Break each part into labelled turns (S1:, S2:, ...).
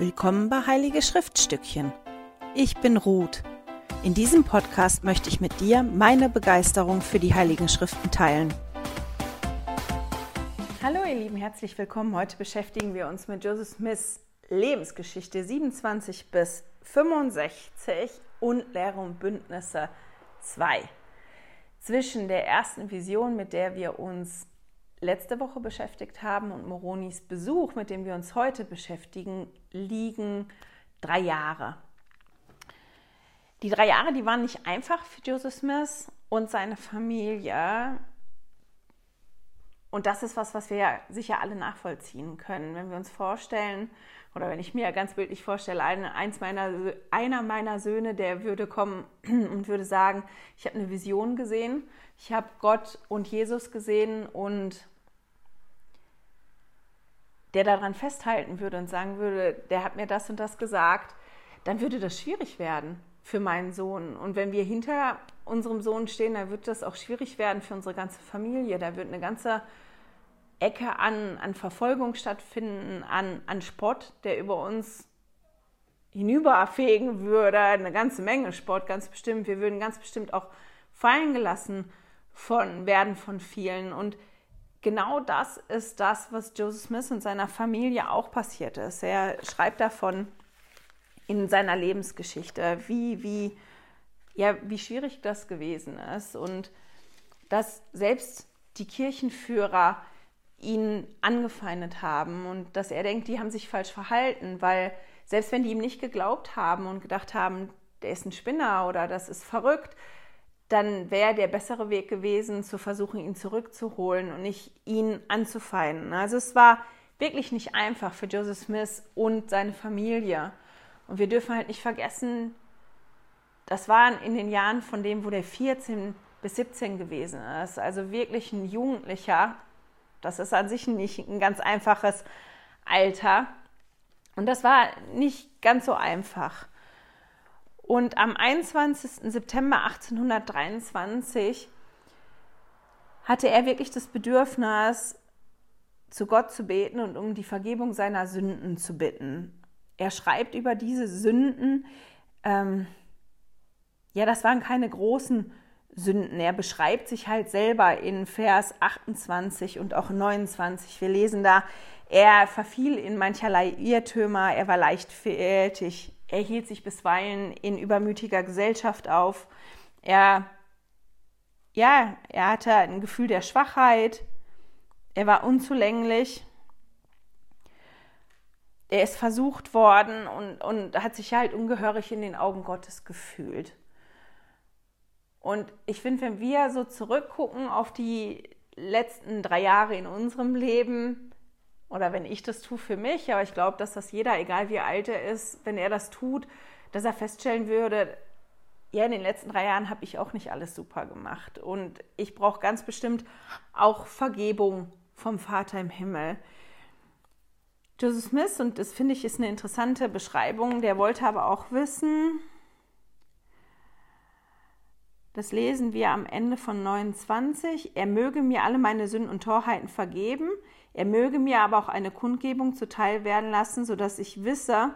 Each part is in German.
S1: Willkommen bei Heilige Schriftstückchen. Ich bin Ruth. In diesem Podcast möchte ich mit dir meine Begeisterung für die Heiligen Schriften teilen.
S2: Hallo ihr Lieben, herzlich willkommen. Heute beschäftigen wir uns mit Joseph Smiths Lebensgeschichte 27 bis 65 und Lehre und Bündnisse 2. Zwischen der ersten Vision, mit der wir uns letzte Woche beschäftigt haben und Moronis Besuch, mit dem wir uns heute beschäftigen, liegen drei Jahre. Die drei Jahre, die waren nicht einfach für Joseph Smith und seine Familie. Und das ist was, was wir ja sicher alle nachvollziehen können. Wenn wir uns vorstellen, oder wenn ich mir ganz bildlich vorstelle, eins meiner, einer meiner Söhne, der würde kommen und würde sagen, ich habe eine Vision gesehen, ich habe Gott und Jesus gesehen und der daran festhalten würde und sagen würde, der hat mir das und das gesagt, dann würde das schwierig werden für meinen Sohn. Und wenn wir hinter unserem Sohn stehen, dann wird das auch schwierig werden für unsere ganze Familie. Da wird eine ganze Ecke an, an Verfolgung stattfinden, an, an Spott, der über uns hinüberfegen würde. Eine ganze Menge Spott, ganz bestimmt. Wir würden ganz bestimmt auch fallen gelassen von, werden von vielen. Und genau das ist das, was Joseph Smith und seiner Familie auch passiert ist. Er schreibt davon in seiner Lebensgeschichte, wie, wie, ja, wie schwierig das gewesen ist und dass selbst die Kirchenführer ihn angefeindet haben und dass er denkt, die haben sich falsch verhalten, weil selbst wenn die ihm nicht geglaubt haben und gedacht haben, der ist ein Spinner oder das ist verrückt, dann wäre der bessere Weg gewesen, zu versuchen, ihn zurückzuholen und nicht ihn anzufeinden. Also es war wirklich nicht einfach für Joseph Smith und seine Familie. Und wir dürfen halt nicht vergessen, das waren in den Jahren von dem, wo der 14 bis 17 gewesen ist. Also wirklich ein Jugendlicher. Das ist an sich nicht ein ganz einfaches Alter. Und das war nicht ganz so einfach. Und am 21. September 1823 hatte er wirklich das Bedürfnis, zu Gott zu beten und um die Vergebung seiner Sünden zu bitten. Er schreibt über diese Sünden, ähm, ja, das waren keine großen Sünden. Er beschreibt sich halt selber in Vers 28 und auch 29. Wir lesen da, er verfiel in mancherlei Irrtümer, er war leichtfertig, er hielt sich bisweilen in übermütiger Gesellschaft auf. Er, ja, er hatte ein Gefühl der Schwachheit. Er war unzulänglich. Er ist versucht worden und, und hat sich halt ungehörig in den Augen Gottes gefühlt. Und ich finde, wenn wir so zurückgucken auf die letzten drei Jahre in unserem Leben, oder wenn ich das tue für mich, aber ich glaube, dass das jeder, egal wie alt er ist, wenn er das tut, dass er feststellen würde, ja, in den letzten drei Jahren habe ich auch nicht alles super gemacht. Und ich brauche ganz bestimmt auch Vergebung vom Vater im Himmel. Joseph Smith, und das finde ich ist eine interessante Beschreibung, der wollte aber auch wissen, das lesen wir am Ende von 29, er möge mir alle meine Sünden und Torheiten vergeben, er möge mir aber auch eine Kundgebung zuteil werden lassen, sodass ich wisse,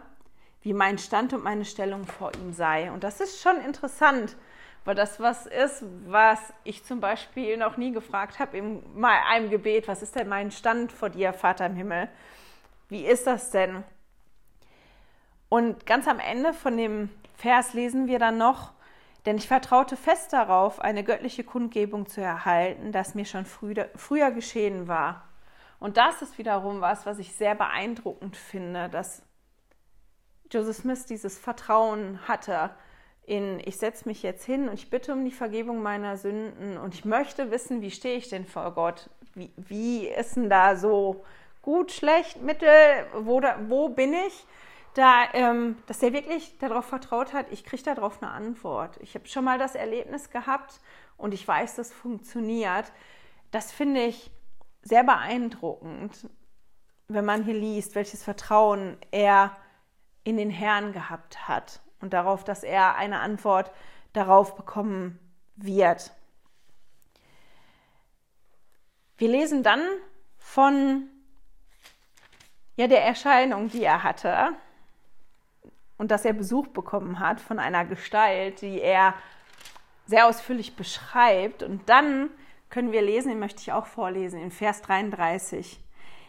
S2: wie mein Stand und meine Stellung vor ihm sei. Und das ist schon interessant, weil das was ist, was ich zum Beispiel noch nie gefragt habe in einem Gebet. Was ist denn mein Stand vor dir, Vater im Himmel? Wie ist das denn? Und ganz am Ende von dem Vers lesen wir dann noch, denn ich vertraute fest darauf, eine göttliche Kundgebung zu erhalten, das mir schon früher, früher geschehen war. Und das ist wiederum was, was ich sehr beeindruckend finde, dass Joseph Smith dieses Vertrauen hatte in, ich setze mich jetzt hin und ich bitte um die Vergebung meiner Sünden und ich möchte wissen, wie stehe ich denn vor Gott? Wie, wie ist denn da so gut, schlecht, mittel, wo, da, wo bin ich? Da, ähm, dass er wirklich darauf vertraut hat, ich kriege darauf eine Antwort. Ich habe schon mal das Erlebnis gehabt und ich weiß, das funktioniert. Das finde ich sehr beeindruckend, wenn man hier liest, welches Vertrauen er in den Herrn gehabt hat und darauf, dass er eine Antwort darauf bekommen wird. Wir lesen dann von ja, der Erscheinung, die er hatte. und dass er Besuch bekommen hat von einer Gestalt, die er sehr ausführlich beschreibt. Und dann können wir lesen, den möchte ich auch vorlesen, in Vers 33.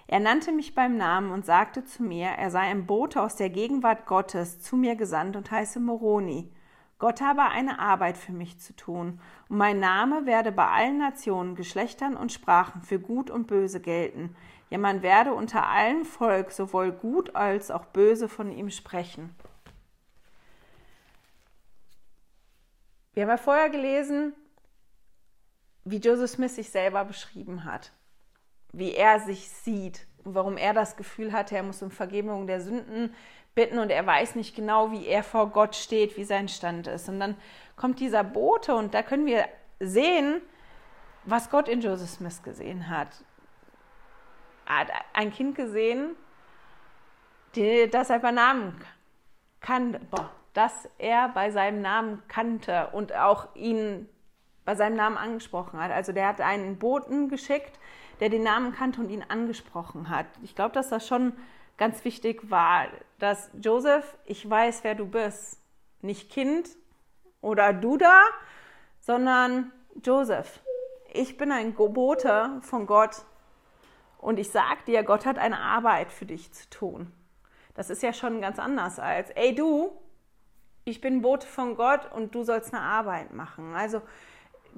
S2: Er nannte mich beim Namen und sagte zu mir, er sei ein Bote aus der Gegenwart Gottes zu mir gesandt und heiße Moroni. Gott habe eine Arbeit für mich zu tun, und mein Name werde bei allen Nationen, Geschlechtern und Sprachen für gut und böse gelten. Ja, man werde unter allen Volk sowohl gut als auch böse von ihm sprechen. Wir haben ja vorher gelesen, wie Joseph Smith sich selber beschrieben hat, wie er sich sieht und warum er das Gefühl hatte, er muss um Vergebung der Sünden bitten und er weiß nicht genau, wie er vor Gott steht, wie sein Stand ist. Und dann kommt dieser Bote und da können wir sehen, was Gott in Joseph Smith gesehen hat. Er hat ein Kind gesehen, das er bei Namen kann, boah, dass er bei seinem Namen kannte und auch ihn bei seinem Namen angesprochen hat. Also der hat einen Boten geschickt, der den Namen kannte und ihn angesprochen hat. Ich glaube, dass das schon ganz wichtig war, dass Joseph, ich weiß, wer du bist. Nicht Kind oder du da, sondern Joseph. Ich bin ein Bote von Gott und ich sag dir, Gott hat eine Arbeit für dich zu tun. Das ist ja schon ganz anders als, ey du, ich bin Bote von Gott und du sollst eine Arbeit machen. Also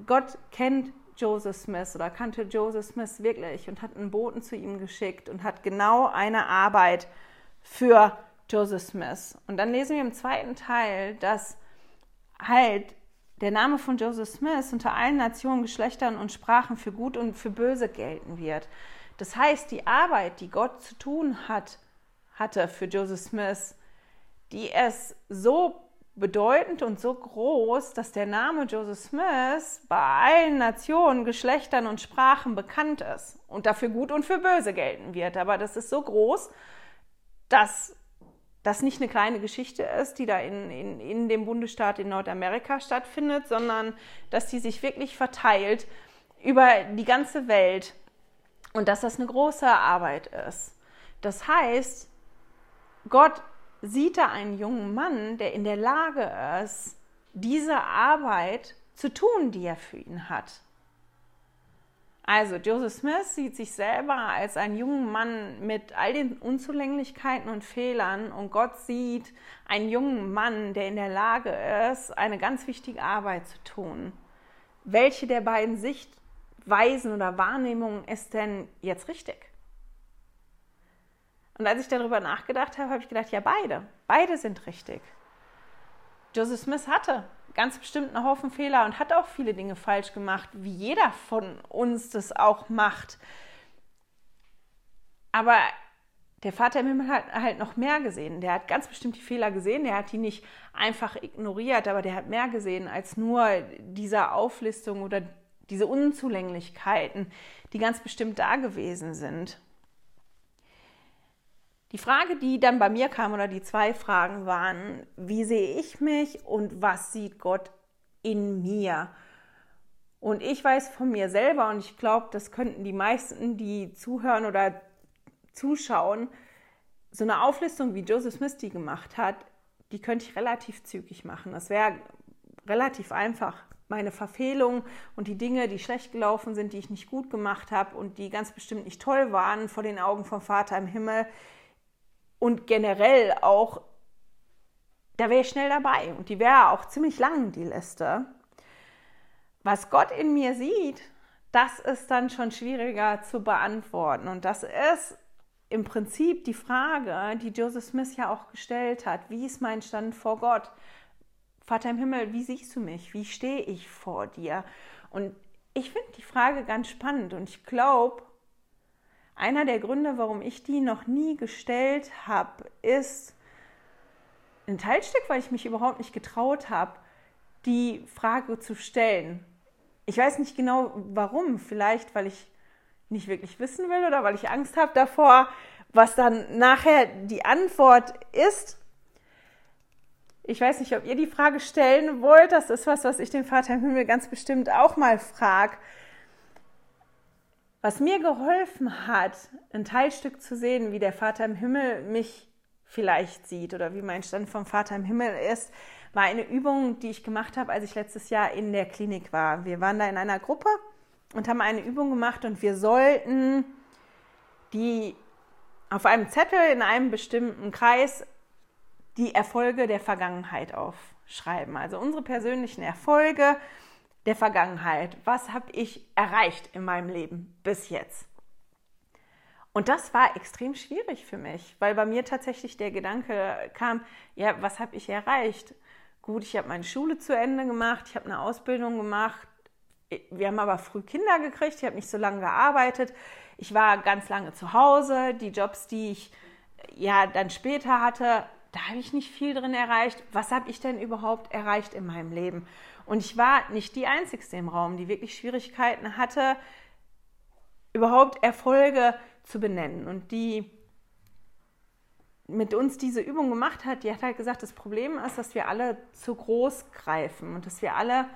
S2: Gott kennt Joseph Smith oder kannte Joseph Smith wirklich und hat einen Boten zu ihm geschickt und hat genau eine Arbeit für Joseph Smith. Und dann lesen wir im zweiten Teil, dass halt der Name von Joseph Smith unter allen Nationen, Geschlechtern und Sprachen für gut und für böse gelten wird. Das heißt, die Arbeit, die Gott zu tun hat, hatte für Joseph Smith, die es so bedeutend und so groß, dass der Name Joseph Smith bei allen Nationen, Geschlechtern und Sprachen bekannt ist und dafür gut und für böse gelten wird. Aber das ist so groß, dass das nicht eine kleine Geschichte ist, die da in, in, in dem Bundesstaat in Nordamerika stattfindet, sondern dass die sich wirklich verteilt über die ganze Welt und dass das eine große Arbeit ist. Das heißt, Gott sieht er einen jungen Mann, der in der Lage ist, diese Arbeit zu tun, die er für ihn hat. Also Joseph Smith sieht sich selber als einen jungen Mann mit all den Unzulänglichkeiten und Fehlern und Gott sieht einen jungen Mann, der in der Lage ist, eine ganz wichtige Arbeit zu tun. Welche der beiden Sichtweisen oder Wahrnehmungen ist denn jetzt richtig? Und als ich darüber nachgedacht habe, habe ich gedacht, ja, beide. Beide sind richtig. Joseph Smith hatte ganz bestimmt einen Haufen Fehler und hat auch viele Dinge falsch gemacht, wie jeder von uns das auch macht. Aber der Vater im Himmel hat halt noch mehr gesehen. Der hat ganz bestimmt die Fehler gesehen. Der hat die nicht einfach ignoriert, aber der hat mehr gesehen als nur diese Auflistung oder diese Unzulänglichkeiten, die ganz bestimmt da gewesen sind. Die Frage, die dann bei mir kam, oder die zwei Fragen waren, wie sehe ich mich und was sieht Gott in mir? Und ich weiß von mir selber, und ich glaube, das könnten die meisten, die zuhören oder zuschauen, so eine Auflistung, wie Joseph Smith die gemacht hat, die könnte ich relativ zügig machen. Das wäre relativ einfach. Meine Verfehlungen und die Dinge, die schlecht gelaufen sind, die ich nicht gut gemacht habe und die ganz bestimmt nicht toll waren vor den Augen vom Vater im Himmel, und generell auch, da wäre ich schnell dabei und die wäre auch ziemlich lang, die Liste. Was Gott in mir sieht, das ist dann schon schwieriger zu beantworten. Und das ist im Prinzip die Frage, die Joseph Smith ja auch gestellt hat. Wie ist mein Stand vor Gott? Vater im Himmel, wie siehst du mich? Wie stehe ich vor dir? Und ich finde die Frage ganz spannend und ich glaube, einer der Gründe, warum ich die noch nie gestellt habe, ist ein Teilstück, weil ich mich überhaupt nicht getraut habe, die Frage zu stellen. Ich weiß nicht genau warum. Vielleicht, weil ich nicht wirklich wissen will oder weil ich Angst habe davor, was dann nachher die Antwort ist. Ich weiß nicht, ob ihr die Frage stellen wollt. Das ist was, was ich den Vater im Himmel ganz bestimmt auch mal frage. Was mir geholfen hat, ein Teilstück zu sehen, wie der Vater im Himmel mich vielleicht sieht oder wie mein Stand vom Vater im Himmel ist, war eine Übung, die ich gemacht habe, als ich letztes Jahr in der Klinik war. Wir waren da in einer Gruppe und haben eine Übung gemacht und wir sollten die auf einem Zettel in einem bestimmten Kreis die Erfolge der Vergangenheit aufschreiben. Also unsere persönlichen Erfolge der Vergangenheit. Was habe ich erreicht in meinem Leben bis jetzt? Und das war extrem schwierig für mich, weil bei mir tatsächlich der Gedanke kam, ja, was habe ich erreicht? Gut, ich habe meine Schule zu Ende gemacht, ich habe eine Ausbildung gemacht. Wir haben aber früh Kinder gekriegt, ich habe nicht so lange gearbeitet. Ich war ganz lange zu Hause. Die Jobs, die ich ja dann später hatte, da habe ich nicht viel drin erreicht. Was habe ich denn überhaupt erreicht in meinem Leben? Und ich war nicht die Einzige im Raum, die wirklich Schwierigkeiten hatte, überhaupt Erfolge zu benennen. Und die mit uns diese Übung gemacht hat, die hat halt gesagt, das Problem ist, dass wir alle zu groß greifen und dass wir alle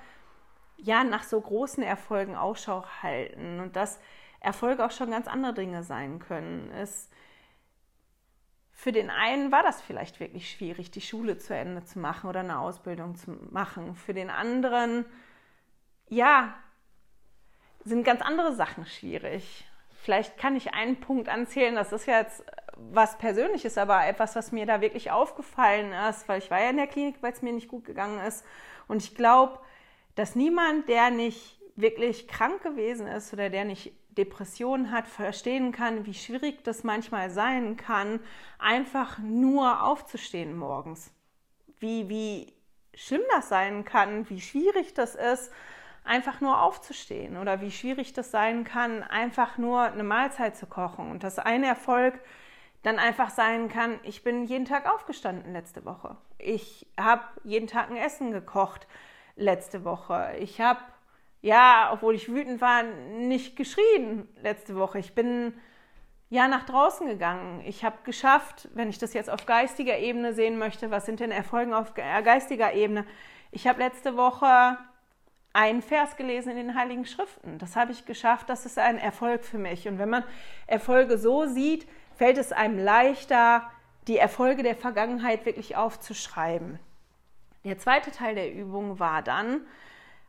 S2: ja nach so großen Erfolgen Ausschau halten und dass Erfolge auch schon ganz andere Dinge sein können. Es für den einen war das vielleicht wirklich schwierig, die Schule zu Ende zu machen oder eine Ausbildung zu machen. Für den anderen, ja, sind ganz andere Sachen schwierig. Vielleicht kann ich einen Punkt anzählen, das ist jetzt was Persönliches, aber etwas, was mir da wirklich aufgefallen ist, weil ich war ja in der Klinik, weil es mir nicht gut gegangen ist. Und ich glaube, dass niemand, der nicht wirklich krank gewesen ist oder der nicht Depressionen hat, verstehen kann, wie schwierig das manchmal sein kann, einfach nur aufzustehen morgens. Wie, wie schlimm das sein kann, wie schwierig das ist, einfach nur aufzustehen oder wie schwierig das sein kann, einfach nur eine Mahlzeit zu kochen. Und dass ein Erfolg dann einfach sein kann, ich bin jeden Tag aufgestanden letzte Woche. Ich habe jeden Tag ein Essen gekocht letzte Woche. Ich habe ja, obwohl ich wütend war, nicht geschrien letzte Woche. Ich bin ja nach draußen gegangen. Ich habe geschafft, wenn ich das jetzt auf geistiger Ebene sehen möchte, was sind denn Erfolge auf äh, geistiger Ebene? Ich habe letzte Woche einen Vers gelesen in den Heiligen Schriften. Das habe ich geschafft. Das ist ein Erfolg für mich. Und wenn man Erfolge so sieht, fällt es einem leichter, die Erfolge der Vergangenheit wirklich aufzuschreiben. Der zweite Teil der Übung war dann,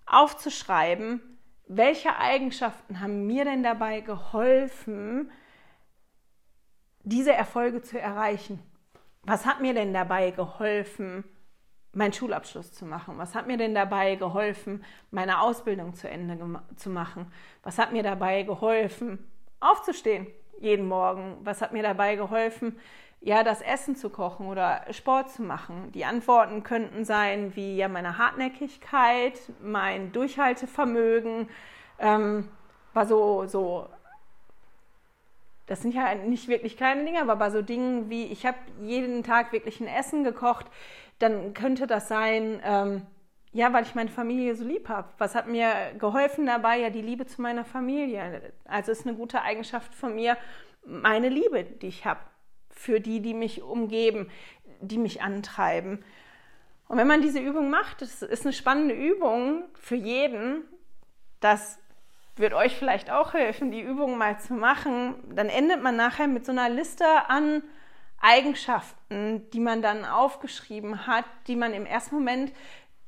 S2: aufzuschreiben, welche Eigenschaften haben mir denn dabei geholfen, diese Erfolge zu erreichen? Was hat mir denn dabei geholfen, meinen Schulabschluss zu machen? Was hat mir denn dabei geholfen, meine Ausbildung zu Ende zu machen? Was hat mir dabei geholfen, aufzustehen jeden Morgen? Was hat mir dabei geholfen, ja, das Essen zu kochen oder Sport zu machen. Die Antworten könnten sein wie ja meine Hartnäckigkeit, mein Durchhaltevermögen, ähm, war so, so, das sind ja nicht wirklich kleine Dinge, aber bei so Dingen wie, ich habe jeden Tag wirklich ein Essen gekocht, dann könnte das sein, ähm, ja, weil ich meine Familie so lieb habe. Was hat mir geholfen dabei? Ja, die Liebe zu meiner Familie. Also ist eine gute Eigenschaft von mir, meine Liebe, die ich habe für die, die mich umgeben, die mich antreiben. Und wenn man diese Übung macht, das ist eine spannende Übung für jeden, das wird euch vielleicht auch helfen, die Übung mal zu machen, dann endet man nachher mit so einer Liste an Eigenschaften, die man dann aufgeschrieben hat, die man im ersten Moment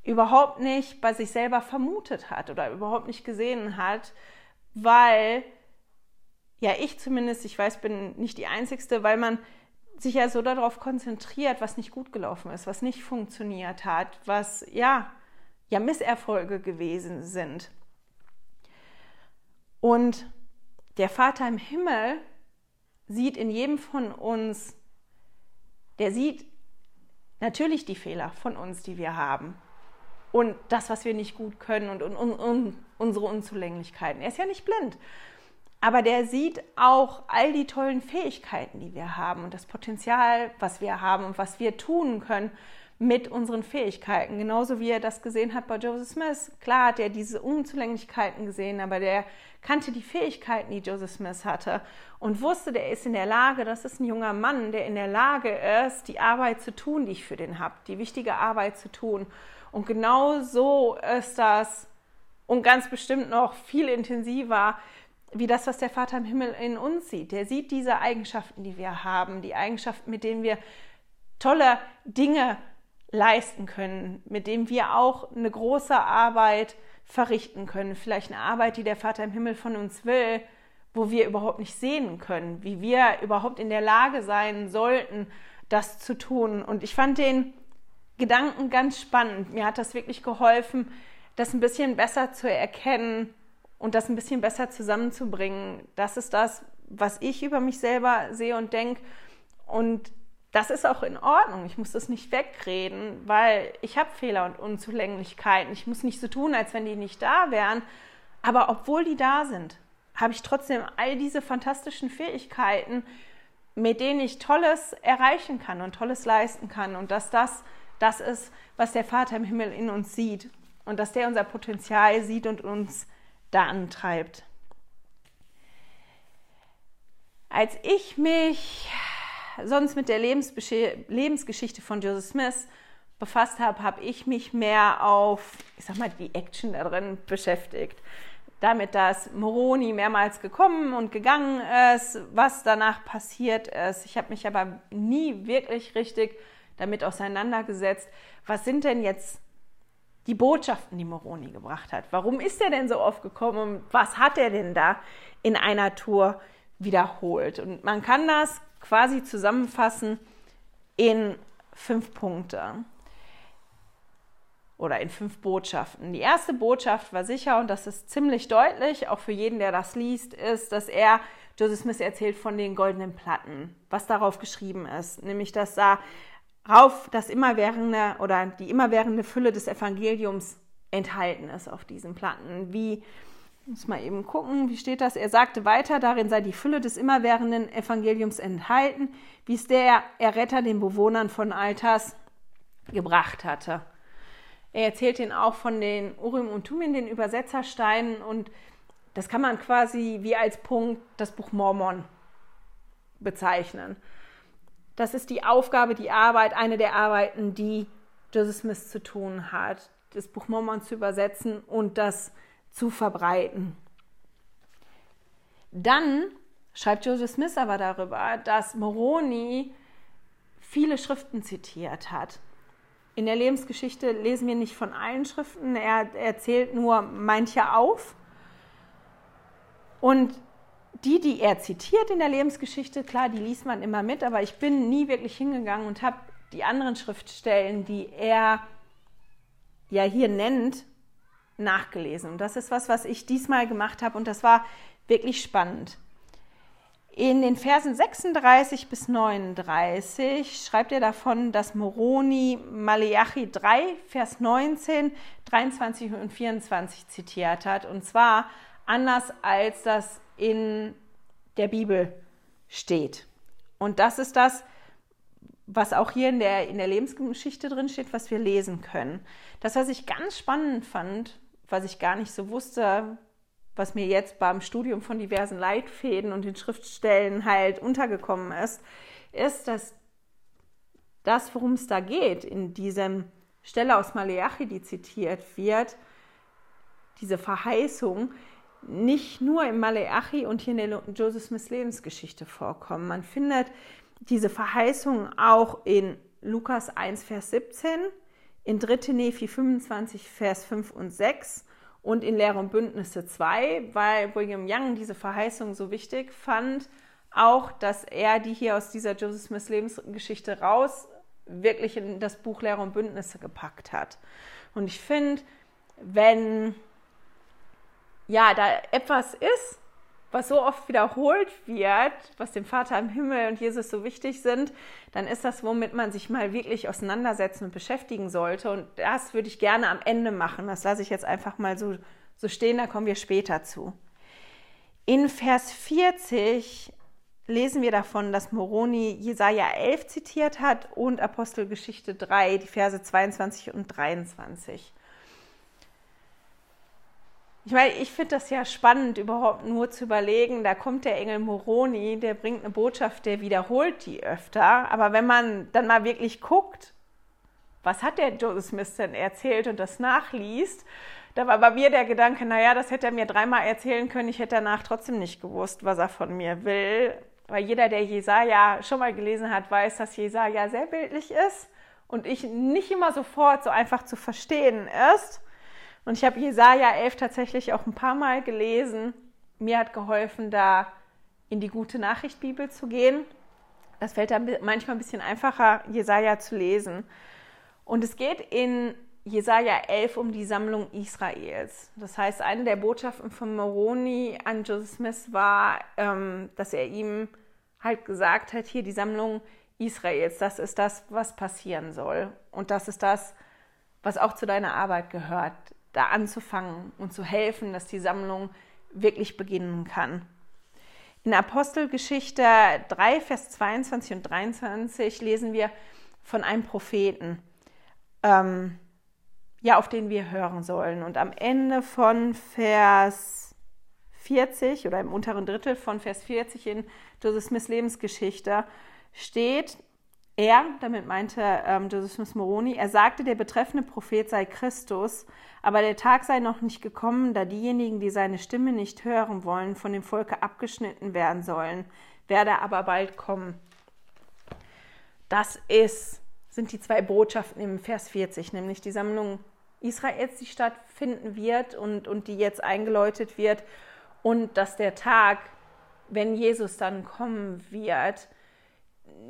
S2: überhaupt nicht bei sich selber vermutet hat oder überhaupt nicht gesehen hat, weil ja ich zumindest, ich weiß, bin nicht die Einzige, weil man sich ja so darauf konzentriert, was nicht gut gelaufen ist, was nicht funktioniert hat, was ja, ja Misserfolge gewesen sind. Und der Vater im Himmel sieht in jedem von uns, der sieht natürlich die Fehler von uns, die wir haben. Und das, was wir nicht gut können und, und, und unsere Unzulänglichkeiten. Er ist ja nicht blind, aber der sieht auch all die tollen Fähigkeiten, die wir haben und das Potenzial, was wir haben und was wir tun können mit unseren Fähigkeiten. Genauso wie er das gesehen hat bei Joseph Smith. Klar hat er diese Unzulänglichkeiten gesehen, aber der kannte die Fähigkeiten, die Joseph Smith hatte und wusste, der ist in der Lage, das ist ein junger Mann, der in der Lage ist, die Arbeit zu tun, die ich für den habe, die wichtige Arbeit zu tun. Und genau so ist das und ganz bestimmt noch viel intensiver wie das, was der Vater im Himmel in uns sieht. Der sieht diese Eigenschaften, die wir haben, die Eigenschaften, mit denen wir tolle Dinge leisten können, mit dem wir auch eine große Arbeit verrichten können. Vielleicht eine Arbeit, die der Vater im Himmel von uns will, wo wir überhaupt nicht sehen können, wie wir überhaupt in der Lage sein sollten, das zu tun. Und ich fand den Gedanken ganz spannend. Mir hat das wirklich geholfen, das ein bisschen besser zu erkennen und das ein bisschen besser zusammenzubringen. Das ist das, was ich über mich selber sehe und denke. Und das ist auch in Ordnung. Ich muss das nicht wegreden, weil ich habe Fehler und Unzulänglichkeiten. Ich muss nicht so tun, als wenn die nicht da wären. Aber obwohl die da sind, habe ich trotzdem all diese fantastischen Fähigkeiten, mit denen ich Tolles erreichen kann und Tolles leisten kann. Und dass das das ist, was der Vater im Himmel in uns sieht. Und dass der unser Potenzial sieht und uns da antreibt. Als ich mich sonst mit der Lebensgeschichte von Joseph Smith befasst habe, habe ich mich mehr auf, ich sag mal, die Action da drin beschäftigt. Damit, dass Moroni mehrmals gekommen und gegangen ist, was danach passiert ist. Ich habe mich aber nie wirklich richtig damit auseinandergesetzt, was sind denn jetzt die Botschaften, die Moroni gebracht hat. Warum ist er denn so oft gekommen was hat er denn da in einer Tour wiederholt? Und man kann das quasi zusammenfassen in fünf Punkte oder in fünf Botschaften. Die erste Botschaft war sicher, und das ist ziemlich deutlich, auch für jeden, der das liest, ist, dass er, Joseph Smith erzählt von den goldenen Platten, was darauf geschrieben ist, nämlich dass da auf das immerwährende oder die immerwährende Fülle des Evangeliums enthalten ist auf diesen Platten. Wie muss mal eben gucken, wie steht das? Er sagte weiter, darin sei die Fülle des immerwährenden Evangeliums enthalten, wie es der Erretter den Bewohnern von Alters gebracht hatte. Er erzählt ihn auch von den Urim und Tumim, den Übersetzersteinen, und das kann man quasi wie als Punkt das Buch Mormon bezeichnen. Das ist die Aufgabe, die Arbeit, eine der Arbeiten, die Joseph Smith zu tun hat, das Buch Mormon zu übersetzen und das zu verbreiten. Dann schreibt Joseph Smith aber darüber, dass Moroni viele Schriften zitiert hat. In der Lebensgeschichte lesen wir nicht von allen Schriften, er erzählt nur manche auf. Und die, die er zitiert in der Lebensgeschichte, klar, die liest man immer mit, aber ich bin nie wirklich hingegangen und habe die anderen Schriftstellen, die er ja hier nennt, nachgelesen. Und das ist was, was ich diesmal gemacht habe und das war wirklich spannend. In den Versen 36 bis 39 schreibt er davon, dass Moroni Maleachi 3, Vers 19, 23 und 24 zitiert hat. Und zwar anders als das in der Bibel steht. Und das ist das, was auch hier in der, in der Lebensgeschichte drin steht, was wir lesen können. Das, was ich ganz spannend fand, was ich gar nicht so wusste, was mir jetzt beim Studium von diversen Leitfäden und den Schriftstellen halt untergekommen ist, ist, dass das, worum es da geht, in diesem Stelle aus Maleachi, die zitiert wird, diese Verheißung, nicht nur im Maleachi und hier in der Joseph Smiths Lebensgeschichte vorkommen. Man findet diese Verheißung auch in Lukas 1, Vers 17, in 3. Nephi 25, Vers 5 und 6 und in Lehre und Bündnisse 2, weil William Young diese Verheißung so wichtig fand, auch, dass er die hier aus dieser Joseph Smiths Lebensgeschichte raus wirklich in das Buch Lehre und Bündnisse gepackt hat. Und ich finde, wenn ja da etwas ist, was so oft wiederholt wird, was dem Vater im Himmel und Jesus so wichtig sind, dann ist das, womit man sich mal wirklich auseinandersetzen und beschäftigen sollte. Und das würde ich gerne am Ende machen. Das lasse ich jetzt einfach mal so, so stehen, da kommen wir später zu. In Vers 40 lesen wir davon, dass Moroni Jesaja 11 zitiert hat und Apostelgeschichte 3, die Verse 22 und 23. Ich meine, ich finde das ja spannend, überhaupt nur zu überlegen, da kommt der Engel Moroni, der bringt eine Botschaft, der wiederholt die öfter. Aber wenn man dann mal wirklich guckt, was hat der Joseph Smith denn erzählt und das nachliest, da war bei mir der Gedanke, naja, das hätte er mir dreimal erzählen können, ich hätte danach trotzdem nicht gewusst, was er von mir will. weil jeder, der Jesaja schon mal gelesen hat, weiß, dass Jesaja sehr bildlich ist und ich nicht immer sofort so einfach zu verstehen ist. Und ich habe Jesaja 11 tatsächlich auch ein paar Mal gelesen. Mir hat geholfen, da in die gute Nachricht Bibel zu gehen. Das fällt dann manchmal ein bisschen einfacher, Jesaja zu lesen. Und es geht in Jesaja 11 um die Sammlung Israels. Das heißt, eine der Botschaften von Moroni an Joseph Smith war, ähm, dass er ihm halt gesagt hat, hier die Sammlung Israels, das ist das, was passieren soll. Und das ist das, was auch zu deiner Arbeit gehört, da anzufangen und zu helfen, dass die Sammlung wirklich beginnen kann. In Apostelgeschichte 3, Vers 22 und 23 lesen wir von einem Propheten. Ähm, ja, auf den wir hören sollen. Und am Ende von Vers 40 oder im unteren Drittel von Vers 40 in Joseph Smiths Lebensgeschichte steht, er, damit meinte ähm, Joseph Smith Moroni, er sagte, der betreffende Prophet sei Christus, aber der Tag sei noch nicht gekommen, da diejenigen, die seine Stimme nicht hören wollen, von dem Volke abgeschnitten werden sollen, werde aber bald kommen. Das ist, sind die zwei Botschaften im Vers 40, nämlich die Sammlung Israels, die stattfinden wird und, und die jetzt eingeläutet wird. Und dass der Tag, wenn Jesus dann kommen wird,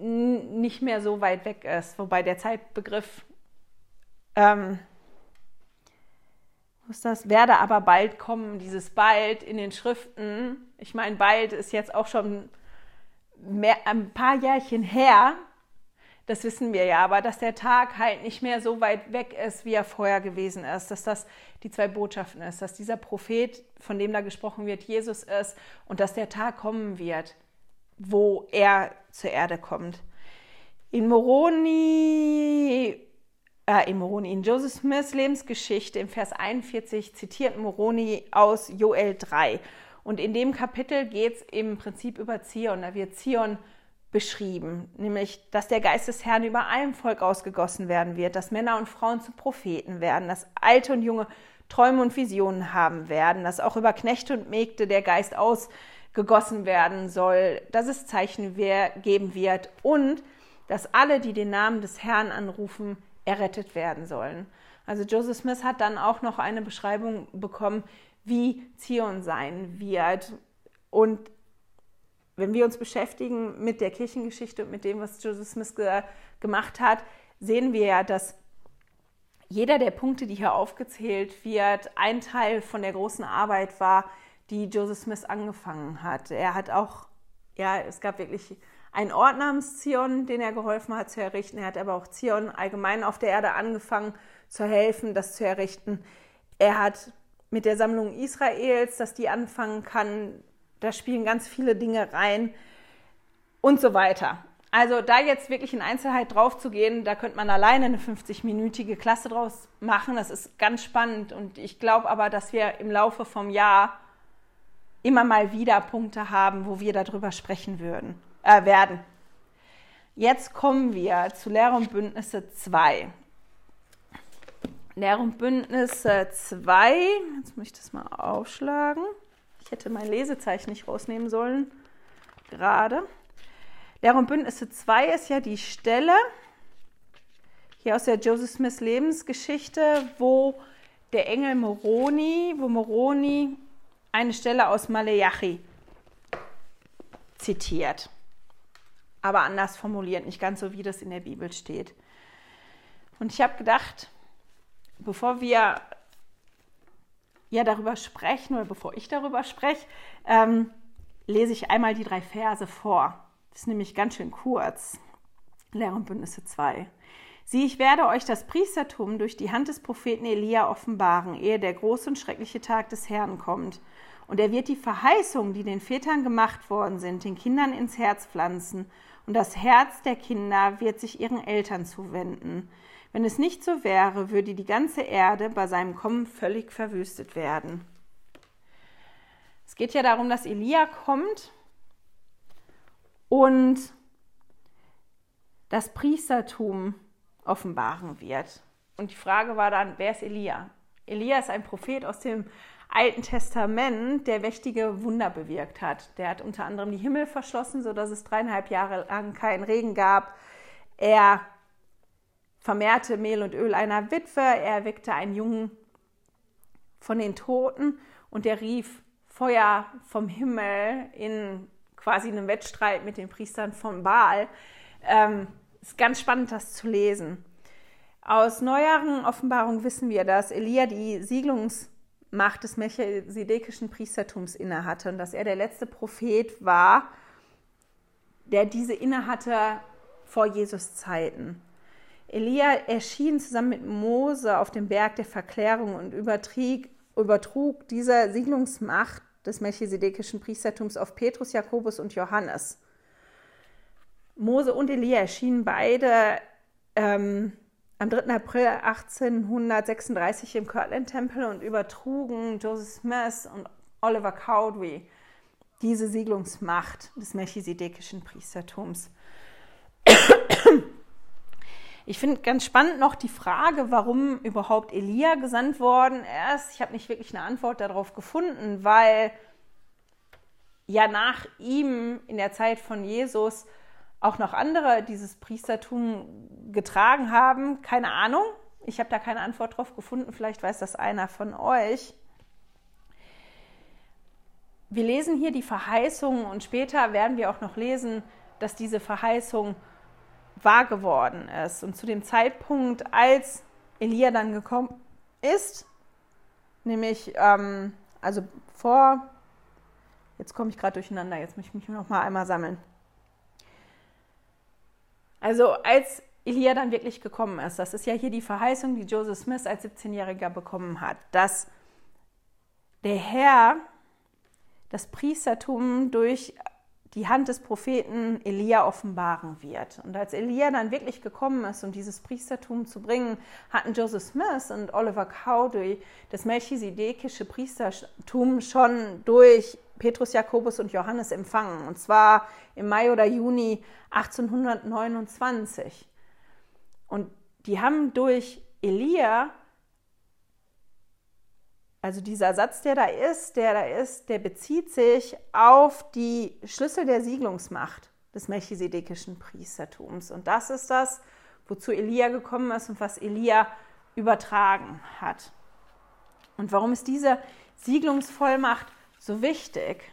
S2: nicht mehr so weit weg ist. Wobei der Zeitbegriff, ähm, ist das, werde aber bald kommen, dieses bald in den Schriften. Ich meine, bald ist jetzt auch schon mehr, ein paar Jährchen her, das wissen wir ja, aber dass der Tag halt nicht mehr so weit weg ist, wie er vorher gewesen ist, dass das die zwei Botschaften ist, dass dieser Prophet, von dem da gesprochen wird, Jesus ist und dass der Tag kommen wird, wo er zur Erde kommt. In Moroni, äh, in Moroni, in Joseph Smiths Lebensgeschichte im Vers 41 zitiert Moroni aus Joel 3. Und in dem Kapitel geht es im Prinzip über Zion. Da wird Zion beschrieben, nämlich, dass der Geist des Herrn über allem Volk ausgegossen werden wird, dass Männer und Frauen zu Propheten werden, dass Alte und Junge Träume und Visionen haben werden, dass auch über Knechte und Mägde der Geist ausgegossen werden soll, dass es Zeichen geben wird und dass alle, die den Namen des Herrn anrufen, errettet werden sollen. Also Joseph Smith hat dann auch noch eine Beschreibung bekommen, wie Zion sein wird. Und wenn wir uns beschäftigen mit der Kirchengeschichte und mit dem, was Joseph Smith ge gemacht hat, sehen wir ja, dass jeder der Punkte, die hier aufgezählt wird, ein Teil von der großen Arbeit war, die Joseph Smith angefangen hat. Er hat auch, ja, es gab wirklich einen Ort namens Zion, den er geholfen hat zu errichten. Er hat aber auch Zion allgemein auf der Erde angefangen zu helfen, das zu errichten. Er hat mit der Sammlung Israels, dass die anfangen kann, da spielen ganz viele Dinge rein und so weiter. Also da jetzt wirklich in Einzelheit drauf zu gehen, da könnte man alleine eine 50-minütige Klasse draus machen. Das ist ganz spannend und ich glaube aber, dass wir im Laufe vom Jahr immer mal wieder Punkte haben, wo wir darüber sprechen würden, äh, werden. Jetzt kommen wir zu Lehre und Bündnisse 2. Lehre und Bündnisse 2, jetzt muss ich das mal aufschlagen. Ich hätte mein Lesezeichen nicht rausnehmen sollen. Gerade. Lehre und Bündnisse 2 ist ja die Stelle hier aus der Joseph Smith Lebensgeschichte, wo der Engel Moroni, wo Moroni eine Stelle aus Maleachi zitiert. Aber anders formuliert, nicht ganz so, wie das in der Bibel steht. Und ich habe gedacht, bevor wir ja darüber sprechen oder bevor ich darüber spreche, ähm, lese ich einmal die drei Verse vor. Das ist nämlich ganz schön kurz. Lehre und Bündnisse 2. Sieh, ich werde euch das Priestertum durch die Hand des Propheten Elia offenbaren, ehe der große und schreckliche Tag des Herrn kommt. Und er wird die Verheißungen, die den Vätern gemacht worden sind, den Kindern ins Herz pflanzen. Und das Herz der Kinder wird sich ihren Eltern zuwenden. Wenn es nicht so wäre, würde die ganze Erde bei seinem Kommen völlig verwüstet werden. Es geht ja darum, dass Elia kommt und das Priestertum offenbaren wird. Und die Frage war dann, wer ist Elia? Elia ist ein Prophet aus dem Alten Testament, der mächtige Wunder bewirkt hat. Der hat unter anderem die Himmel verschlossen, sodass es dreieinhalb Jahre lang keinen Regen gab. Er vermehrte Mehl und Öl einer Witwe, er erweckte einen Jungen von den Toten und er rief Feuer vom Himmel in quasi einem Wettstreit mit den Priestern von Baal. Ähm, ist ganz spannend, das zu lesen. Aus neueren Offenbarungen wissen wir, dass Elia die Siedlungsmacht des melchisedekischen Priestertums innehatte und dass er der letzte Prophet war, der diese innehatte vor Jesus Zeiten. Elia erschien zusammen mit Mose auf dem Berg der Verklärung und übertrug, übertrug diese Siedlungsmacht des melchisedekischen Priestertums auf Petrus, Jakobus und Johannes. Mose und Elia erschienen beide ähm, am 3. April 1836 im Kirtland-Tempel und übertrugen Joseph Smith und Oliver Cowdery diese Siedlungsmacht des melchisedekischen Priestertums. Ich finde ganz spannend noch die Frage, warum überhaupt Elia gesandt worden ist. Ich habe nicht wirklich eine Antwort darauf gefunden, weil ja nach ihm in der Zeit von Jesus auch noch andere dieses Priestertum getragen haben. Keine Ahnung. Ich habe da keine Antwort darauf gefunden. Vielleicht weiß das einer von euch. Wir lesen hier die Verheißung und später werden wir auch noch lesen, dass diese Verheißung wahr geworden ist. Und zu dem Zeitpunkt, als Elia dann gekommen ist, nämlich ähm, also vor, jetzt komme ich gerade durcheinander, jetzt muss ich mich noch mal einmal sammeln. Also als Elia dann wirklich gekommen ist, das ist ja hier die Verheißung, die Joseph Smith als 17-Jähriger bekommen hat, dass der Herr das Priestertum durch die Hand des Propheten Elia offenbaren wird. Und als Elia dann wirklich gekommen ist, um dieses Priestertum zu bringen, hatten Joseph Smith und Oliver Cowdery das melchisedekische Priestertum schon durch Petrus, Jakobus und Johannes empfangen. Und zwar im Mai oder Juni 1829. Und die haben durch Elia also dieser Satz, der da ist, der da ist, der bezieht sich auf die Schlüssel der Siedlungsmacht des melchisedekischen Priestertums. Und das ist das, wozu Elia gekommen ist und was Elia übertragen hat. Und warum ist diese Siedlungsvollmacht so wichtig?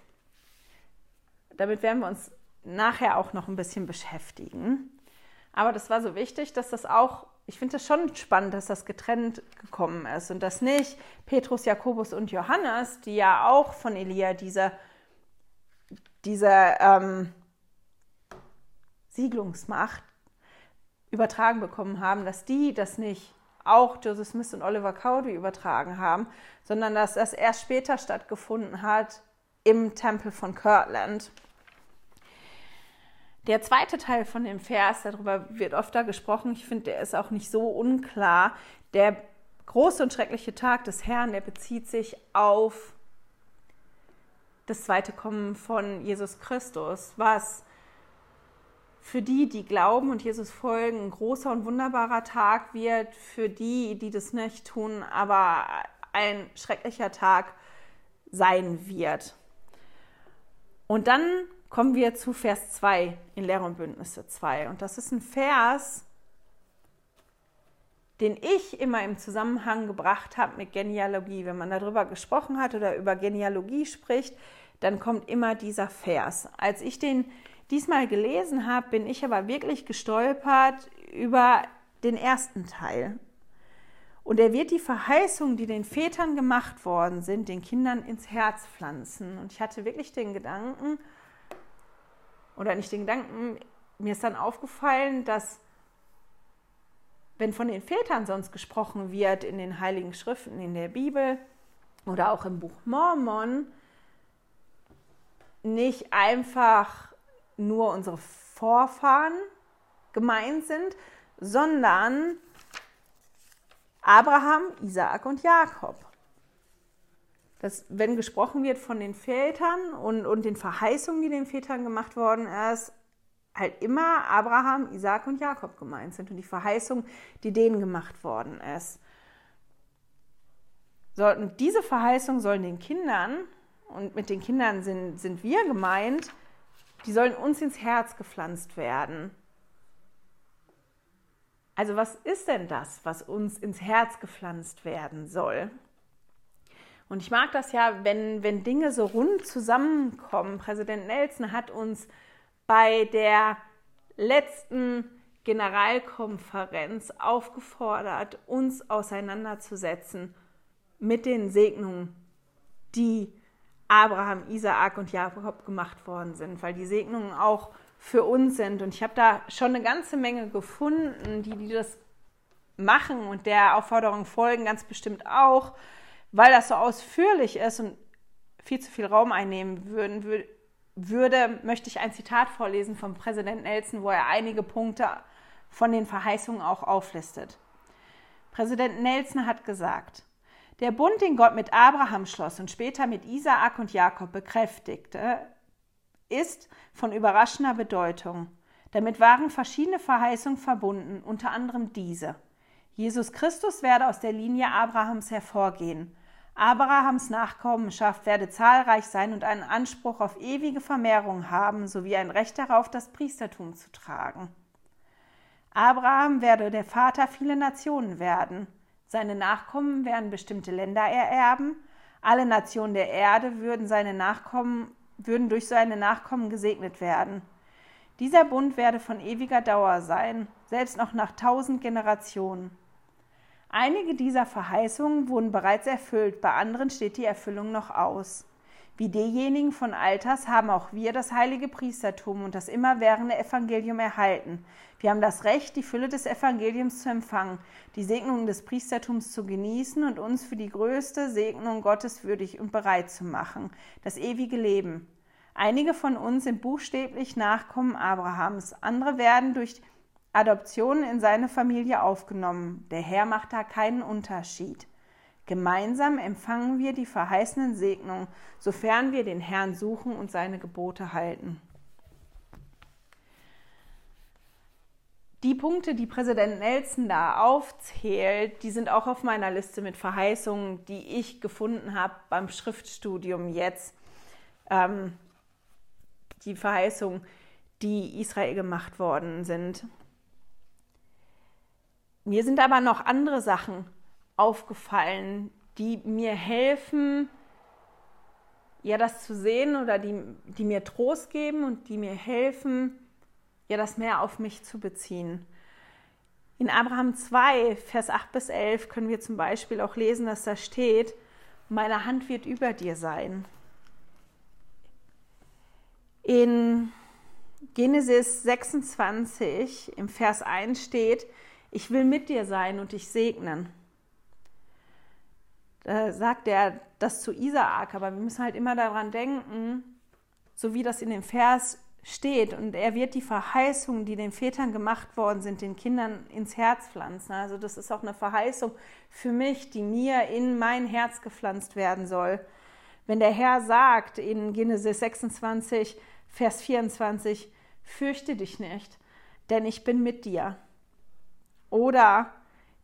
S2: Damit werden wir uns nachher auch noch ein bisschen beschäftigen. Aber das war so wichtig, dass das auch ich finde es schon spannend, dass das getrennt gekommen ist und dass nicht Petrus, Jakobus und Johannes, die ja auch von Elia diese, diese ähm, Siedlungsmacht übertragen bekommen haben, dass die das nicht auch Joseph Smith und Oliver Cowdery übertragen haben, sondern dass das erst später stattgefunden hat im Tempel von Kirtland. Der zweite Teil von dem Vers, darüber wird da gesprochen, ich finde, der ist auch nicht so unklar. Der große und schreckliche Tag des Herrn, der bezieht sich auf das zweite Kommen von Jesus Christus, was für die, die glauben und Jesus folgen, ein großer und wunderbarer Tag wird, für die, die das nicht tun, aber ein schrecklicher Tag sein wird. Und dann kommen wir zu Vers 2 in Lehre und Bündnisse 2. Und das ist ein Vers, den ich immer im Zusammenhang gebracht habe mit Genealogie. Wenn man darüber gesprochen hat oder über Genealogie spricht, dann kommt immer dieser Vers. Als ich den diesmal gelesen habe, bin ich aber wirklich gestolpert über den ersten Teil. Und er wird die Verheißungen, die den Vätern gemacht worden sind, den Kindern ins Herz pflanzen. Und ich hatte wirklich den Gedanken, oder nicht den Gedanken, mir ist dann aufgefallen, dass wenn von den Vätern sonst gesprochen wird in den heiligen Schriften, in der Bibel oder auch im Buch Mormon, nicht einfach nur unsere Vorfahren gemeint sind, sondern Abraham, Isaak und Jakob dass wenn gesprochen wird von den Vätern und, und den Verheißungen, die den Vätern gemacht worden ist, halt immer Abraham, Isaac und Jakob gemeint sind und die Verheißung, die denen gemacht worden ist. sollten diese Verheißung sollen den Kindern, und mit den Kindern sind, sind wir gemeint, die sollen uns ins Herz gepflanzt werden. Also was ist denn das, was uns ins Herz gepflanzt werden soll? Und ich mag das ja, wenn, wenn Dinge so rund zusammenkommen. Präsident Nelson hat uns bei der letzten Generalkonferenz aufgefordert, uns auseinanderzusetzen mit den Segnungen, die Abraham, Isaak und Jakob gemacht worden sind, weil die Segnungen auch für uns sind. Und ich habe da schon eine ganze Menge gefunden, die, die das machen und der Aufforderung folgen, ganz bestimmt auch, weil das so ausführlich ist und viel zu viel Raum einnehmen würden, würde, möchte ich ein Zitat vorlesen vom Präsident Nelson, wo er einige Punkte von den Verheißungen auch auflistet. Präsident Nelson hat gesagt, der Bund, den Gott mit Abraham schloss und später mit Isaak und Jakob bekräftigte, ist von überraschender Bedeutung. Damit waren verschiedene Verheißungen verbunden, unter anderem diese. Jesus Christus werde aus der Linie Abrahams hervorgehen. Abrahams Nachkommenschaft werde zahlreich sein und einen Anspruch auf ewige Vermehrung haben, sowie ein Recht darauf, das Priestertum zu tragen. Abraham werde der Vater vieler Nationen werden. Seine Nachkommen werden bestimmte Länder ererben. Alle Nationen der Erde würden, seine Nachkommen, würden durch seine Nachkommen gesegnet werden. Dieser Bund werde von ewiger Dauer sein, selbst noch nach tausend Generationen. Einige dieser Verheißungen wurden bereits erfüllt, bei anderen steht die Erfüllung noch aus. Wie diejenigen von Alters haben auch wir das heilige Priestertum und das immerwährende Evangelium erhalten. Wir haben das Recht, die Fülle des Evangeliums zu empfangen, die Segnungen des Priestertums zu genießen und uns für die größte Segnung Gottes würdig und bereit zu machen, das ewige Leben. Einige von uns sind buchstäblich Nachkommen Abrahams, andere werden durch Adoption in seine Familie aufgenommen. Der Herr macht da keinen Unterschied. Gemeinsam empfangen wir die verheißenen Segnungen, sofern wir den Herrn suchen und seine Gebote halten. Die Punkte, die Präsident Nelson da aufzählt, die sind auch auf meiner Liste mit Verheißungen, die ich gefunden habe beim Schriftstudium jetzt. Ähm, die Verheißungen, die Israel gemacht worden sind. Mir sind aber noch andere Sachen aufgefallen, die mir helfen, ja, das zu sehen oder die, die mir Trost geben und die mir helfen, ja, das mehr auf mich zu beziehen. In Abraham 2, Vers 8 bis 11 können wir zum Beispiel auch lesen, dass da steht, meine Hand wird über dir sein. In Genesis 26 im Vers 1 steht, ich will mit dir sein und dich segnen. Sagt er das zu Isaak, aber wir müssen halt immer daran denken, so wie das in dem Vers steht. Und er wird die Verheißungen, die den Vätern gemacht worden sind, den Kindern ins Herz pflanzen. Also das ist auch eine Verheißung für mich, die mir in mein Herz gepflanzt werden soll. Wenn der Herr sagt in Genesis 26, Vers 24, fürchte dich nicht, denn ich bin mit dir. Oder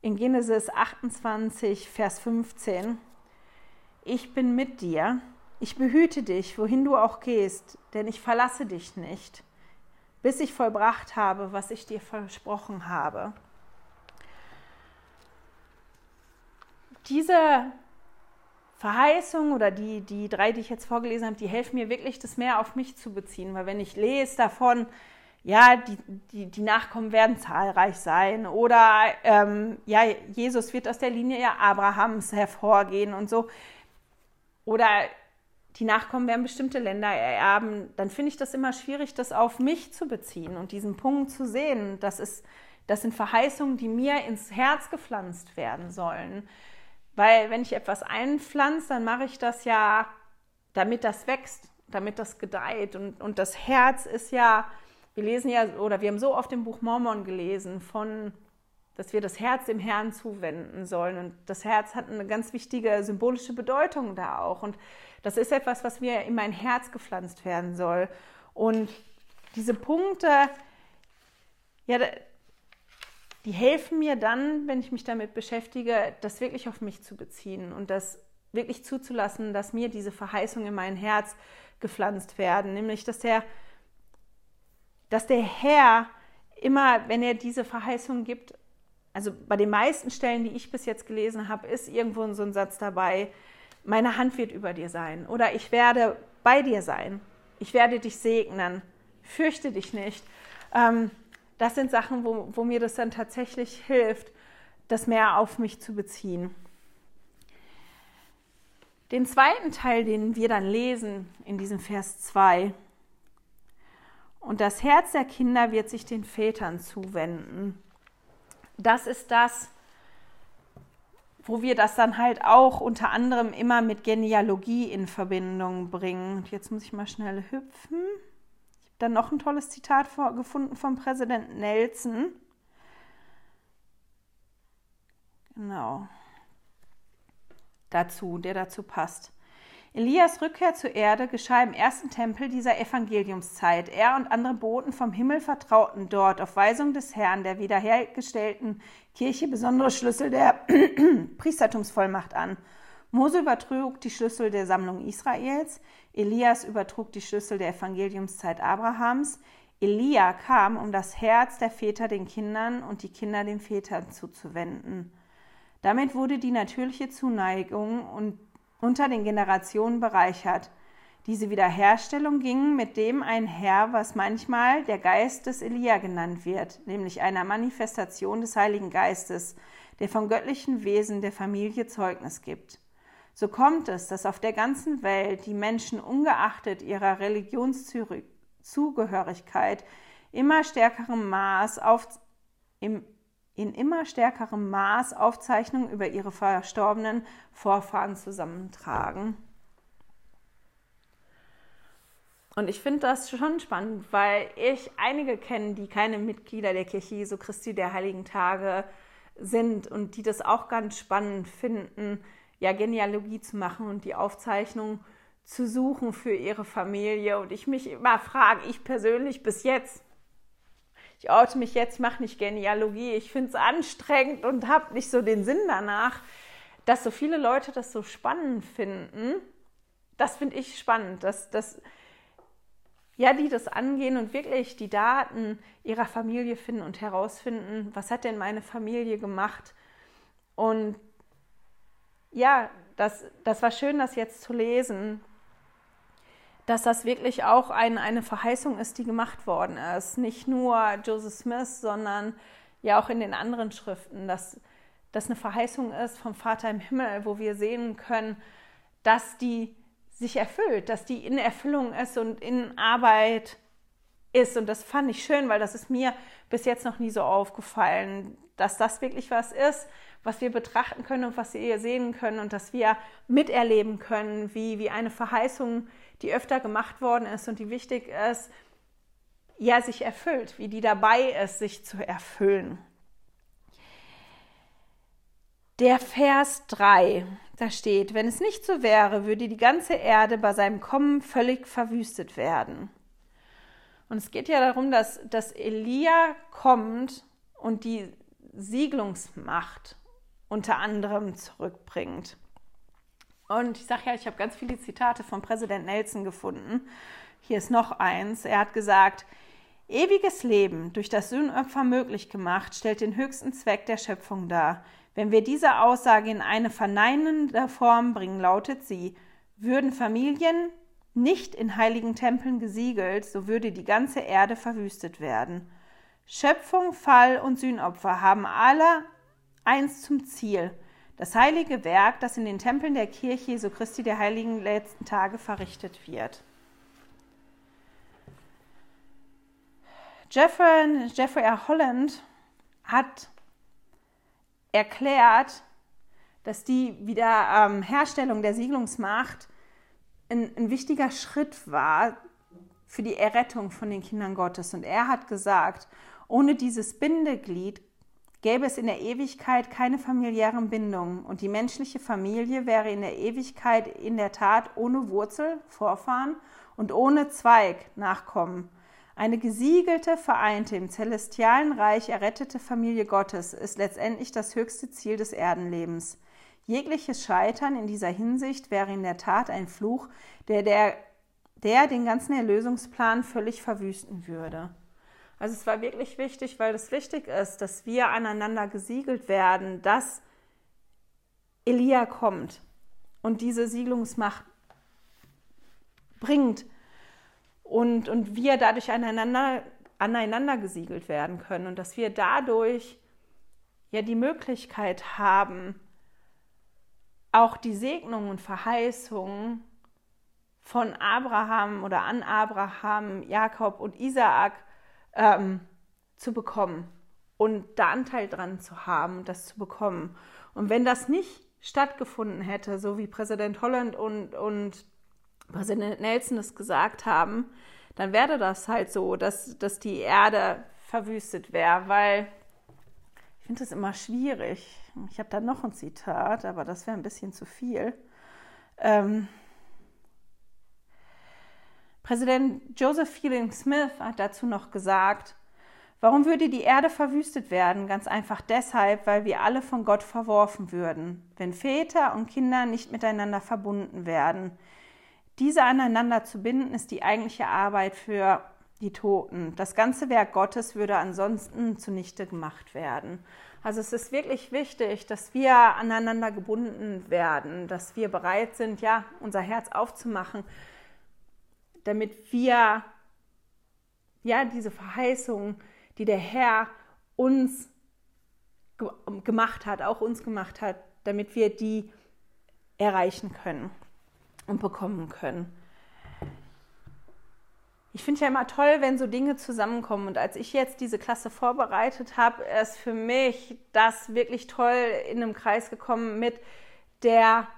S2: in Genesis 28, Vers 15, ich bin mit dir, ich behüte dich, wohin du auch gehst, denn ich verlasse dich nicht, bis ich vollbracht habe, was ich dir versprochen habe. Diese Verheißung oder die, die drei, die ich jetzt vorgelesen habe, die helfen mir wirklich, das mehr auf mich zu beziehen. Weil wenn ich lese davon, ja, die, die, die Nachkommen werden zahlreich sein oder ähm, ja, Jesus wird aus der Linie Abrahams hervorgehen und so. Oder die Nachkommen werden bestimmte Länder ererben, dann finde ich das immer schwierig, das auf mich zu beziehen und diesen Punkt zu sehen. Das, ist, das sind Verheißungen, die mir ins Herz gepflanzt werden sollen. Weil wenn ich etwas einpflanze, dann mache ich das ja, damit das wächst, damit das gedeiht. Und, und das Herz ist ja wir lesen ja, oder wir haben so oft im Buch Mormon gelesen, von, dass wir das Herz dem Herrn zuwenden sollen. Und das Herz hat eine ganz wichtige symbolische Bedeutung da auch. Und das ist etwas, was mir in mein Herz gepflanzt werden soll. Und diese Punkte, ja, die helfen mir dann, wenn ich mich damit beschäftige, das wirklich auf mich zu beziehen und das wirklich zuzulassen, dass mir diese Verheißungen in mein Herz gepflanzt werden, nämlich dass der, dass der Herr immer, wenn er diese Verheißungen gibt, also bei den meisten Stellen, die ich bis jetzt gelesen habe, ist irgendwo so ein Satz dabei, meine Hand wird über dir sein oder ich werde bei dir sein, ich werde dich segnen, fürchte dich nicht. Ähm, das sind Sachen, wo, wo mir das dann tatsächlich hilft, das mehr auf mich zu beziehen. Den zweiten Teil, den wir dann lesen in diesem Vers 2, und das Herz der Kinder wird sich den Vätern zuwenden. Das ist das, wo wir das dann halt auch unter anderem immer mit Genealogie in Verbindung bringen. Und jetzt muss ich mal schnell hüpfen. Ich habe dann noch ein tolles Zitat gefunden vom Präsident Nelson. Genau dazu, der dazu passt. Elias Rückkehr zur Erde geschah im ersten Tempel dieser Evangeliumszeit. Er und andere Boten vom Himmel vertrauten dort auf Weisung des Herrn der wiederhergestellten Kirche besondere Schlüssel der Priestertumsvollmacht an. Mose übertrug die Schlüssel der Sammlung Israels, Elias übertrug die Schlüssel der Evangeliumszeit Abrahams, Elia kam, um das Herz der Väter den Kindern und die Kinder den Vätern zuzuwenden. Damit wurde die natürliche Zuneigung unter den Generationen bereichert. Diese Wiederherstellung ging mit dem einher, was manchmal der Geist des Elia genannt wird, nämlich einer Manifestation des Heiligen Geistes, der vom göttlichen Wesen der Familie Zeugnis gibt. So kommt es, dass auf der ganzen Welt die Menschen ungeachtet ihrer Religionszugehörigkeit immer stärkerem Maß auf, im in immer stärkerem Maß Aufzeichnungen über ihre verstorbenen Vorfahren zusammentragen. Und ich finde das schon spannend, weil ich einige kenne, die keine Mitglieder der Kirche Jesu Christi der Heiligen Tage sind und die das auch ganz spannend finden, ja, Genealogie zu machen und die Aufzeichnung zu suchen für ihre Familie. Und ich mich immer frage, ich persönlich bis jetzt, ich oute mich jetzt, mache nicht Genealogie, ich finde es anstrengend und habe nicht so den Sinn danach, dass so viele Leute das so spannend finden. Das finde ich spannend, dass, dass ja, die das angehen und wirklich die Daten ihrer Familie finden und herausfinden, was hat denn meine Familie gemacht. Und ja, das, das war schön, das jetzt zu lesen, dass das wirklich auch ein, eine Verheißung ist, die gemacht worden ist. Nicht nur Joseph Smith, sondern ja auch in den anderen Schriften, dass das eine Verheißung ist vom Vater im Himmel, wo wir sehen können, dass die sich erfüllt, dass die in Erfüllung ist und in Arbeit ist. Und das fand ich schön, weil das ist mir bis jetzt noch nie so aufgefallen, dass das wirklich was ist, was wir betrachten können und was wir sehen können und dass wir miterleben können, wie, wie eine Verheißung die öfter gemacht worden ist und die wichtig ist, ja, sich erfüllt, wie die dabei ist, sich zu erfüllen. Der Vers 3, da steht, wenn es nicht so wäre, würde die ganze Erde bei seinem Kommen völlig verwüstet werden. Und es geht ja darum, dass, dass Elia kommt und die Siegelungsmacht unter anderem zurückbringt. Und ich sage ja, ich habe ganz viele Zitate von Präsident Nelson gefunden. Hier ist noch eins. Er hat gesagt, ewiges Leben durch das Sühnopfer möglich gemacht, stellt den höchsten Zweck der Schöpfung dar. Wenn wir diese Aussage in eine verneinende Form bringen, lautet sie, würden Familien nicht in heiligen Tempeln gesiegelt, so würde die ganze Erde verwüstet werden. Schöpfung, Fall und Sühnopfer haben alle eins zum Ziel – das heilige Werk, das in den Tempeln der Kirche Jesu Christi der heiligen letzten Tage verrichtet wird. Jeffrey, Jeffrey R. Holland hat erklärt, dass die Wiederherstellung der Siedlungsmacht ein, ein wichtiger Schritt war für die Errettung von den Kindern Gottes. Und er hat gesagt, ohne dieses Bindeglied gäbe es in der Ewigkeit keine familiären Bindungen und die menschliche Familie wäre in der Ewigkeit in der Tat ohne Wurzel, Vorfahren und ohne Zweig, Nachkommen. Eine gesiegelte, vereinte, im celestialen Reich errettete Familie Gottes ist letztendlich das höchste Ziel des Erdenlebens. Jegliches Scheitern in dieser Hinsicht wäre in der Tat ein Fluch, der, der, der den ganzen Erlösungsplan völlig verwüsten würde. Also es war wirklich wichtig, weil es wichtig ist, dass wir aneinander gesiegelt werden, dass Elia kommt und diese Siedlungsmacht bringt und, und wir dadurch aneinander, aneinander gesiegelt werden können und dass wir dadurch ja die Möglichkeit haben, auch die Segnungen und Verheißungen von Abraham oder an Abraham, Jakob und Isaak ähm, zu bekommen und da Anteil dran zu haben, das zu bekommen. Und wenn das nicht stattgefunden hätte, so wie Präsident Holland und, und Präsident Nelson es gesagt haben, dann wäre das halt so, dass, dass die Erde verwüstet wäre, weil ich finde es immer schwierig. Ich habe da noch ein Zitat, aber das wäre ein bisschen zu viel. Ähm, Präsident Joseph Fielding Smith hat dazu noch gesagt, warum würde die Erde verwüstet werden? Ganz einfach deshalb, weil wir alle von Gott verworfen würden, wenn Väter und Kinder nicht miteinander verbunden werden. Diese aneinander zu binden, ist die eigentliche Arbeit für die Toten. Das ganze Werk Gottes würde ansonsten zunichte gemacht werden. Also es ist wirklich wichtig, dass wir aneinander gebunden werden, dass wir bereit sind, ja, unser Herz aufzumachen damit wir ja diese Verheißung, die der Herr uns gemacht hat, auch uns gemacht hat, damit wir die erreichen können und bekommen können. Ich finde ja immer toll, wenn so Dinge zusammenkommen. Und als ich jetzt diese Klasse vorbereitet habe, ist für mich das wirklich toll in einem Kreis gekommen mit der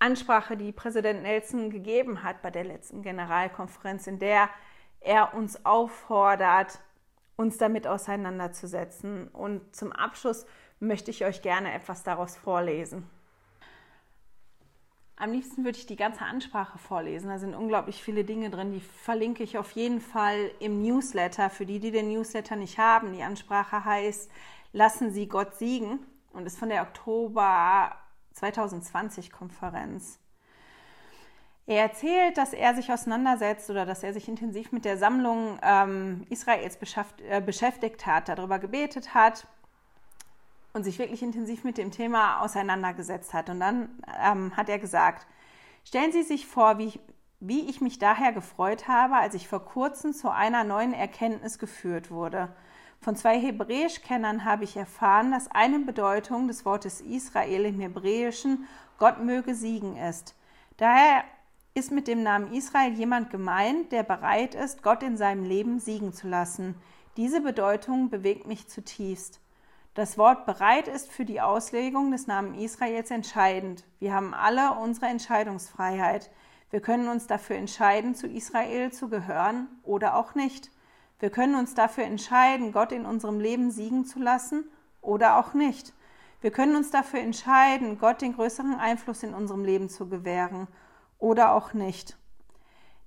S2: Ansprache, die Präsident Nelson gegeben hat bei der letzten Generalkonferenz, in der er uns auffordert, uns damit auseinanderzusetzen. Und zum Abschluss möchte ich euch gerne etwas daraus vorlesen. Am liebsten würde ich die ganze Ansprache vorlesen. Da sind unglaublich viele Dinge drin. Die verlinke ich auf jeden Fall im Newsletter. Für die, die den Newsletter nicht haben, die Ansprache heißt Lassen Sie Gott siegen und ist von der Oktober 2020 Konferenz. Er erzählt, dass er sich auseinandersetzt oder dass er sich intensiv mit der Sammlung ähm, Israels äh, beschäftigt hat, darüber gebetet hat und sich wirklich intensiv mit dem Thema auseinandergesetzt hat. Und dann ähm, hat er gesagt, stellen Sie sich vor, wie wie ich mich daher gefreut habe, als ich vor kurzem zu einer neuen Erkenntnis geführt wurde – von zwei Hebräischkennern habe ich erfahren, dass eine Bedeutung des Wortes Israel im Hebräischen Gott möge siegen ist. Daher ist mit dem Namen Israel jemand gemeint, der bereit ist, Gott in seinem Leben siegen zu lassen. Diese Bedeutung bewegt mich zutiefst. Das Wort bereit ist für die Auslegung des Namen Israels entscheidend. Wir haben alle unsere Entscheidungsfreiheit. Wir können uns dafür entscheiden, zu Israel zu gehören oder auch nicht. Wir können uns dafür entscheiden, Gott in unserem Leben siegen zu lassen oder auch nicht. Wir können uns dafür entscheiden, Gott den größeren Einfluss in unserem Leben zu gewähren oder auch nicht.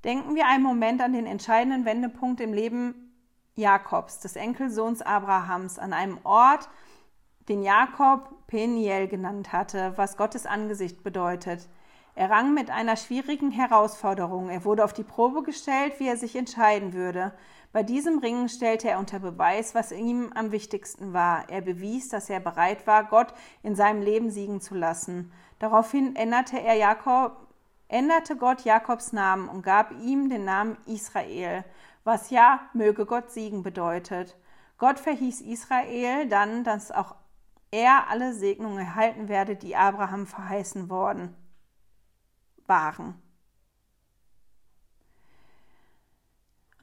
S2: Denken wir einen Moment an den entscheidenden Wendepunkt im Leben Jakobs, des Enkelsohns Abrahams, an einem Ort, den Jakob Peniel genannt hatte, was Gottes Angesicht bedeutet. Er rang mit einer schwierigen Herausforderung. Er wurde auf die Probe gestellt, wie er sich entscheiden würde. Bei diesem Ringen stellte er unter Beweis, was ihm am wichtigsten war. Er bewies, dass er bereit war, Gott in seinem Leben siegen zu lassen. Daraufhin änderte er Jakob, änderte Gott Jakobs Namen und gab ihm den Namen Israel, was ja möge Gott siegen bedeutet. Gott verhieß Israel dann, dass auch er alle Segnungen erhalten werde, die Abraham verheißen worden waren.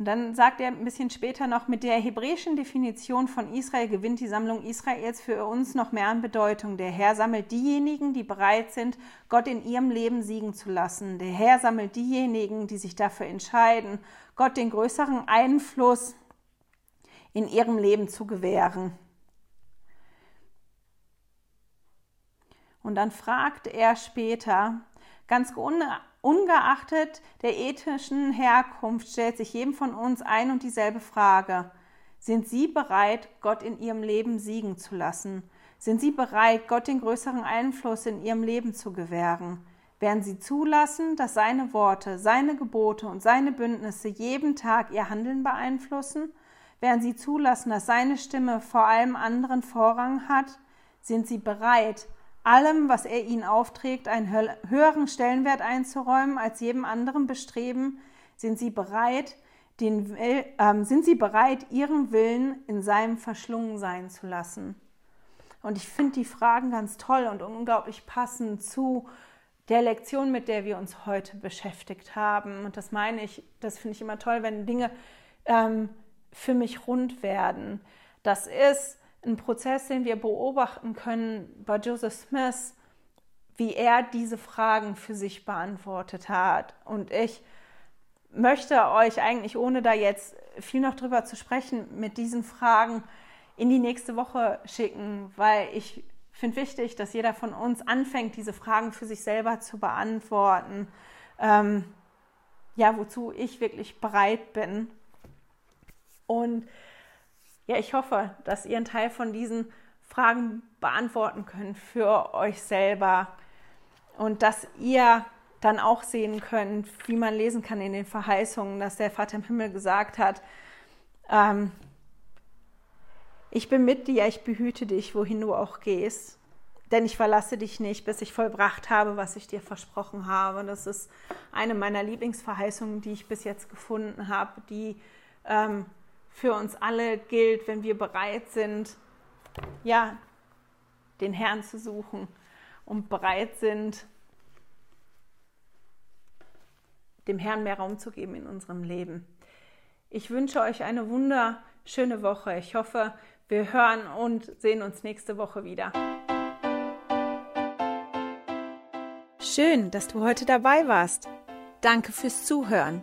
S2: Und dann sagt er ein bisschen später noch, mit der hebräischen Definition von Israel gewinnt die Sammlung Israels für uns noch mehr an Bedeutung. Der Herr sammelt diejenigen, die bereit sind, Gott in ihrem Leben siegen zu lassen. Der Herr sammelt diejenigen, die sich dafür entscheiden, Gott den größeren Einfluss in ihrem Leben zu gewähren. Und dann fragt er später, Ganz ungeachtet der ethischen Herkunft stellt sich jedem von uns ein und dieselbe Frage. Sind Sie bereit, Gott in Ihrem Leben siegen zu lassen? Sind Sie bereit, Gott den größeren Einfluss in Ihrem Leben zu gewähren? Werden Sie zulassen, dass seine Worte, seine Gebote und seine Bündnisse jeden Tag Ihr Handeln beeinflussen? Werden Sie zulassen, dass seine Stimme vor allem anderen Vorrang hat? Sind Sie bereit, allem, was er Ihnen aufträgt, einen höheren Stellenwert einzuräumen als jedem anderen Bestreben? Sind Sie bereit, den, äh, sind Sie bereit, Ihren Willen in seinem verschlungen sein zu lassen? Und ich finde die Fragen ganz toll und unglaublich passend zu der Lektion, mit der wir uns heute beschäftigt haben. Und das meine ich, das finde ich immer toll, wenn Dinge ähm, für mich rund werden. Das ist ein Prozess, den wir beobachten können bei Joseph Smith, wie er diese Fragen für sich beantwortet hat. Und ich möchte euch eigentlich, ohne da jetzt viel noch drüber zu sprechen, mit diesen Fragen in die nächste Woche schicken, weil ich finde wichtig, dass jeder von uns anfängt, diese Fragen für sich selber zu beantworten. Ähm, ja, wozu ich wirklich bereit bin. Und ja, ich hoffe, dass ihr einen Teil von diesen Fragen beantworten könnt für euch selber und dass ihr dann auch sehen könnt, wie man lesen kann in den Verheißungen, dass der Vater im Himmel gesagt hat, ähm, ich bin mit dir, ich behüte dich, wohin du auch gehst. Denn ich verlasse dich nicht, bis ich vollbracht habe, was ich dir versprochen habe. Das ist eine meiner Lieblingsverheißungen, die ich bis jetzt gefunden habe, die ähm, für uns alle gilt, wenn wir bereit sind, ja, den Herrn zu suchen und bereit sind, dem Herrn mehr Raum zu geben in unserem Leben. Ich wünsche euch eine wunderschöne Woche. Ich hoffe, wir hören und sehen uns nächste Woche wieder.
S1: Schön, dass du heute dabei warst. Danke fürs Zuhören.